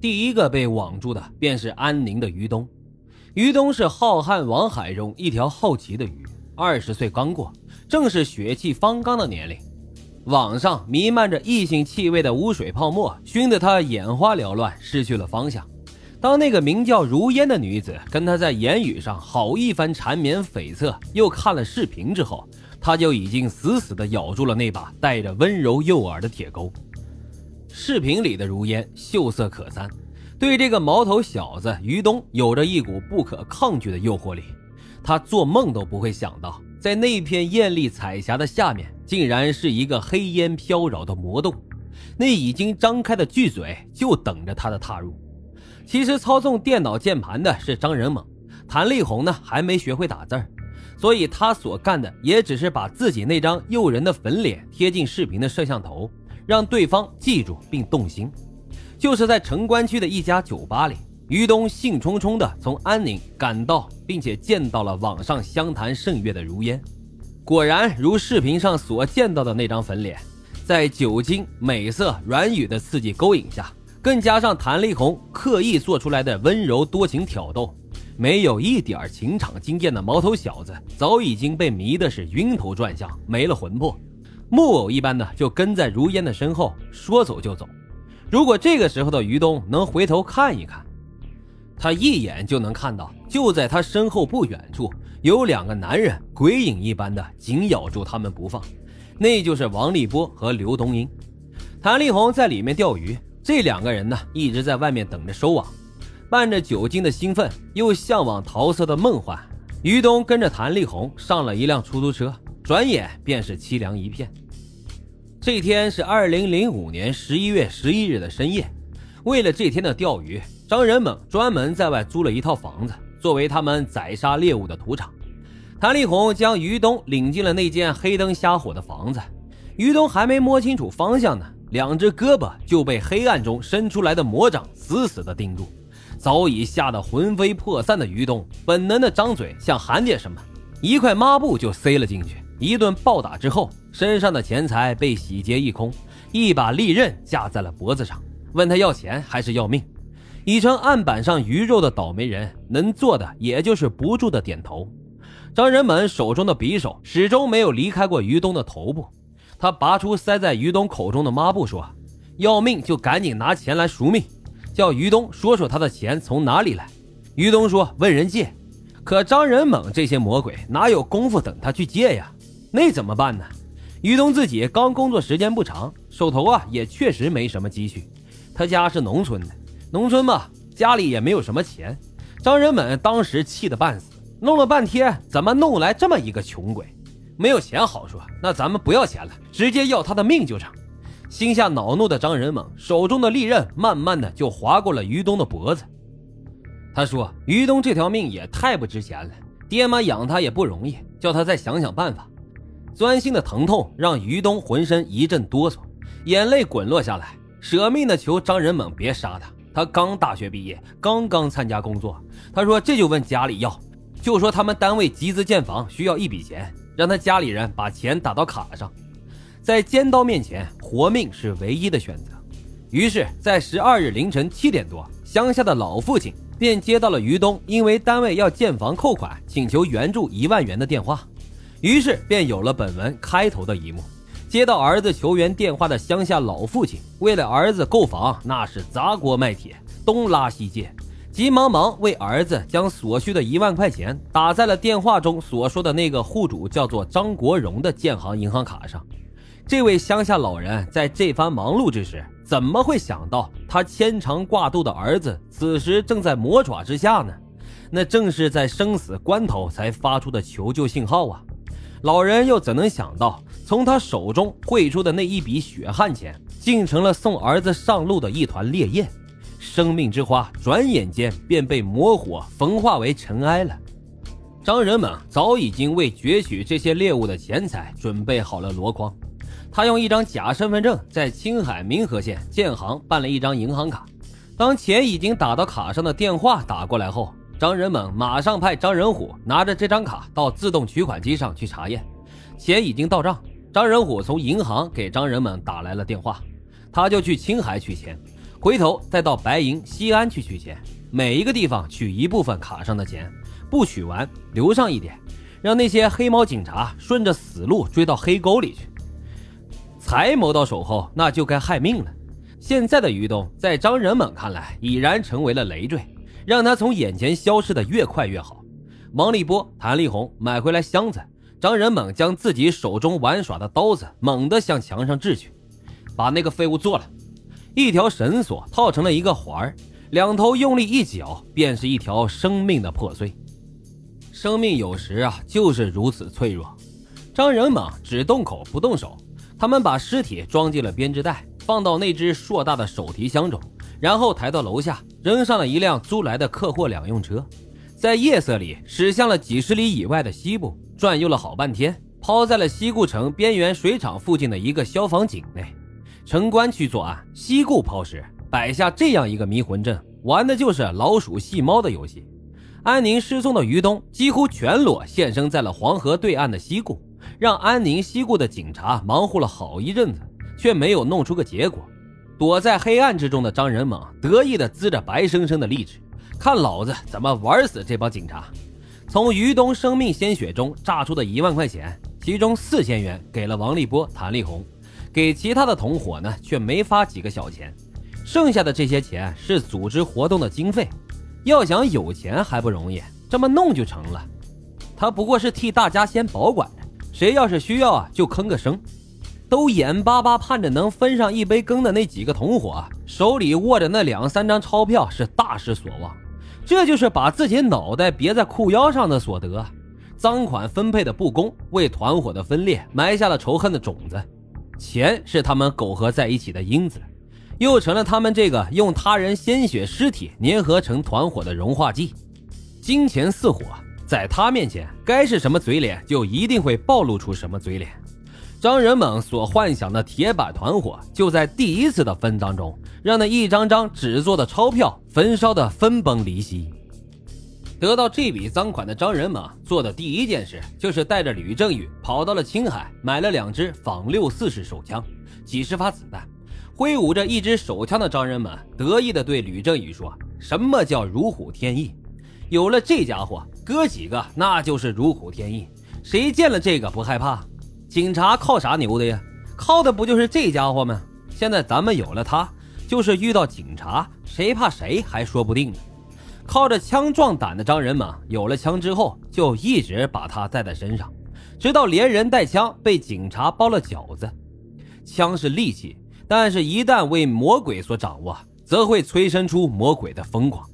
第一个被网住的便是安宁的于东。于东是浩瀚网海中一条好奇的鱼，二十岁刚过，正是血气方刚的年龄。网上弥漫着异性气味的污水泡沫，熏得他眼花缭乱，失去了方向。当那个名叫如烟的女子跟他在言语上好一番缠绵悱恻，又看了视频之后，他就已经死死地咬住了那把带着温柔诱饵的铁钩。视频里的如烟秀色可餐。对这个毛头小子于东有着一股不可抗拒的诱惑力，他做梦都不会想到，在那片艳丽彩霞的下面，竟然是一个黑烟飘扰的魔洞，那已经张开的巨嘴就等着他的踏入。其实操纵电脑键盘的是张仁猛，谭丽红呢还没学会打字儿，所以他所干的也只是把自己那张诱人的粉脸贴进视频的摄像头，让对方记住并动心。就是在城关区的一家酒吧里，于东兴冲冲地从安宁赶到，并且见到了网上相谈甚悦的如烟。果然如视频上所见到的那张粉脸，在酒精、美色、软语的刺激勾引下，更加上谭丽红刻意做出来的温柔多情挑逗，没有一点情场经验的毛头小子早已经被迷的是晕头转向，没了魂魄，木偶一般的就跟在如烟的身后，说走就走。如果这个时候的于东能回头看一看，他一眼就能看到，就在他身后不远处有两个男人鬼影一般的紧咬住他们不放，那就是王立波和刘东英。谭丽红在里面钓鱼，这两个人呢一直在外面等着收网。伴着酒精的兴奋，又向往桃色的梦幻，于东跟着谭丽红上了一辆出租车，转眼便是凄凉一片。这天是二零零五年十一月十一日的深夜，为了这天的钓鱼，张仁猛专门在外租了一套房子，作为他们宰杀猎物的土场。谭丽红将于东领进了那间黑灯瞎火的房子，于东还没摸清楚方向呢，两只胳膊就被黑暗中伸出来的魔掌死死地钉住。早已吓得魂飞魄散的于东，本能的张嘴想喊点什么，一块抹布就塞了进去。一顿暴打之后，身上的钱财被洗劫一空，一把利刃架在了脖子上，问他要钱还是要命。已成案板上鱼肉的倒霉人，能做的也就是不住的点头。张仁猛手中的匕首始终没有离开过于东的头部，他拔出塞在于东口中的抹布，说：“要命就赶紧拿钱来赎命，叫于东说说他的钱从哪里来。”于东说：“问人借。”可张仁猛这些魔鬼哪有功夫等他去借呀？那怎么办呢？于东自己刚工作时间不长，手头啊也确实没什么积蓄。他家是农村的，农村嘛，家里也没有什么钱。张仁猛当时气得半死，弄了半天，怎么弄来这么一个穷鬼？没有钱好说，那咱们不要钱了，直接要他的命就成。心下恼怒的张仁猛手中的利刃慢慢的就划过了于东的脖子。他说：“于东这条命也太不值钱了，爹妈养他也不容易，叫他再想想办法。”钻心的疼痛让于东浑身一阵哆嗦，眼泪滚落下来，舍命的求张仁猛别杀他。他刚大学毕业，刚刚参加工作。他说这就问家里要，就说他们单位集资建房需要一笔钱，让他家里人把钱打到卡上。在尖刀面前，活命是唯一的选择。于是，在十二日凌晨七点多，乡下的老父亲便接到了于东因为单位要建房扣款，请求援助一万元的电话。于是便有了本文开头的一幕。接到儿子求援电话的乡下老父亲，为了儿子购房，那是砸锅卖铁，东拉西借，急忙忙为儿子将所需的一万块钱打在了电话中所说的那个户主叫做张国荣的建行银行卡上。这位乡下老人在这番忙碌之时，怎么会想到他牵肠挂肚的儿子此时正在魔爪之下呢？那正是在生死关头才发出的求救信号啊！老人又怎能想到，从他手中汇出的那一笔血汗钱，竟成了送儿子上路的一团烈焰？生命之花转眼间便被魔火焚化为尘埃了。张仁猛早已经为攫取这些猎物的钱财准备好了箩筐，他用一张假身份证在青海民和县建行办了一张银行卡。当钱已经打到卡上的电话打过来后，张仁猛马上派张仁虎拿着这张卡到自动取款机上去查验，钱已经到账。张仁虎从银行给张仁猛打来了电话，他就去青海取钱。回头再到白银、西安去取钱，每一个地方取一部分卡上的钱，不取完留上一点，让那些黑猫警察顺着死路追到黑沟里去。财谋到手后，那就该害命了。现在的于东，在张仁猛看来，已然成为了累赘，让他从眼前消失的越快越好。王立波、谭立红买回来箱子，张仁猛将自己手中玩耍的刀子猛地向墙上掷去，把那个废物做了。一条绳索套成了一个环儿，两头用力一绞，便是一条生命的破碎。生命有时啊，就是如此脆弱。张仁猛只动口不动手。他们把尸体装进了编织袋，放到那只硕大的手提箱中，然后抬到楼下，扔上了一辆租来的客货两用车，在夜色里驶向了几十里以外的西部，转悠了好半天，抛在了西固城边缘水厂附近的一个消防井内。城关区作案，西固抛尸，摆下这样一个迷魂阵，玩的就是老鼠戏猫的游戏。安宁失踪的于东几乎全裸现身在了黄河对岸的西固。让安宁西固的警察忙活了好一阵子，却没有弄出个结果。躲在黑暗之中的张仁猛得意地呲着白生生的利齿，看老子怎么玩死这帮警察！从于东生命鲜血中榨出的一万块钱，其中四千元给了王立波、谭立红，给其他的同伙呢却没发几个小钱。剩下的这些钱是组织活动的经费。要想有钱还不容易，这么弄就成了。他不过是替大家先保管。谁要是需要啊，就吭个声。都眼巴巴盼着能分上一杯羹的那几个同伙，手里握着那两三张钞票，是大失所望。这就是把自己脑袋别在裤腰上的所得。赃款分配的不公，为团伙的分裂埋下了仇恨的种子。钱是他们苟合在一起的因子，又成了他们这个用他人鲜血尸体粘合成团伙的融化剂。金钱似火。在他面前，该是什么嘴脸，就一定会暴露出什么嘴脸。张仁猛所幻想的铁板团伙，就在第一次的分赃中，让那一张张纸做的钞票焚烧的分崩离析。得到这笔赃款的张仁猛做的第一件事，就是带着吕正宇跑到了青海，买了两支仿六四式手枪，几十发子弹。挥舞着一支手枪的张仁猛得意地对吕正宇说：“什么叫如虎添翼？有了这家伙。”哥几个那就是如虎添翼，谁见了这个不害怕？警察靠啥牛的呀？靠的不就是这家伙吗？现在咱们有了他，就是遇到警察，谁怕谁还说不定呢。靠着枪壮胆的张仁猛，有了枪之后，就一直把他带在身上，直到连人带枪被警察包了饺子。枪是利器，但是一旦为魔鬼所掌握，则会催生出魔鬼的疯狂。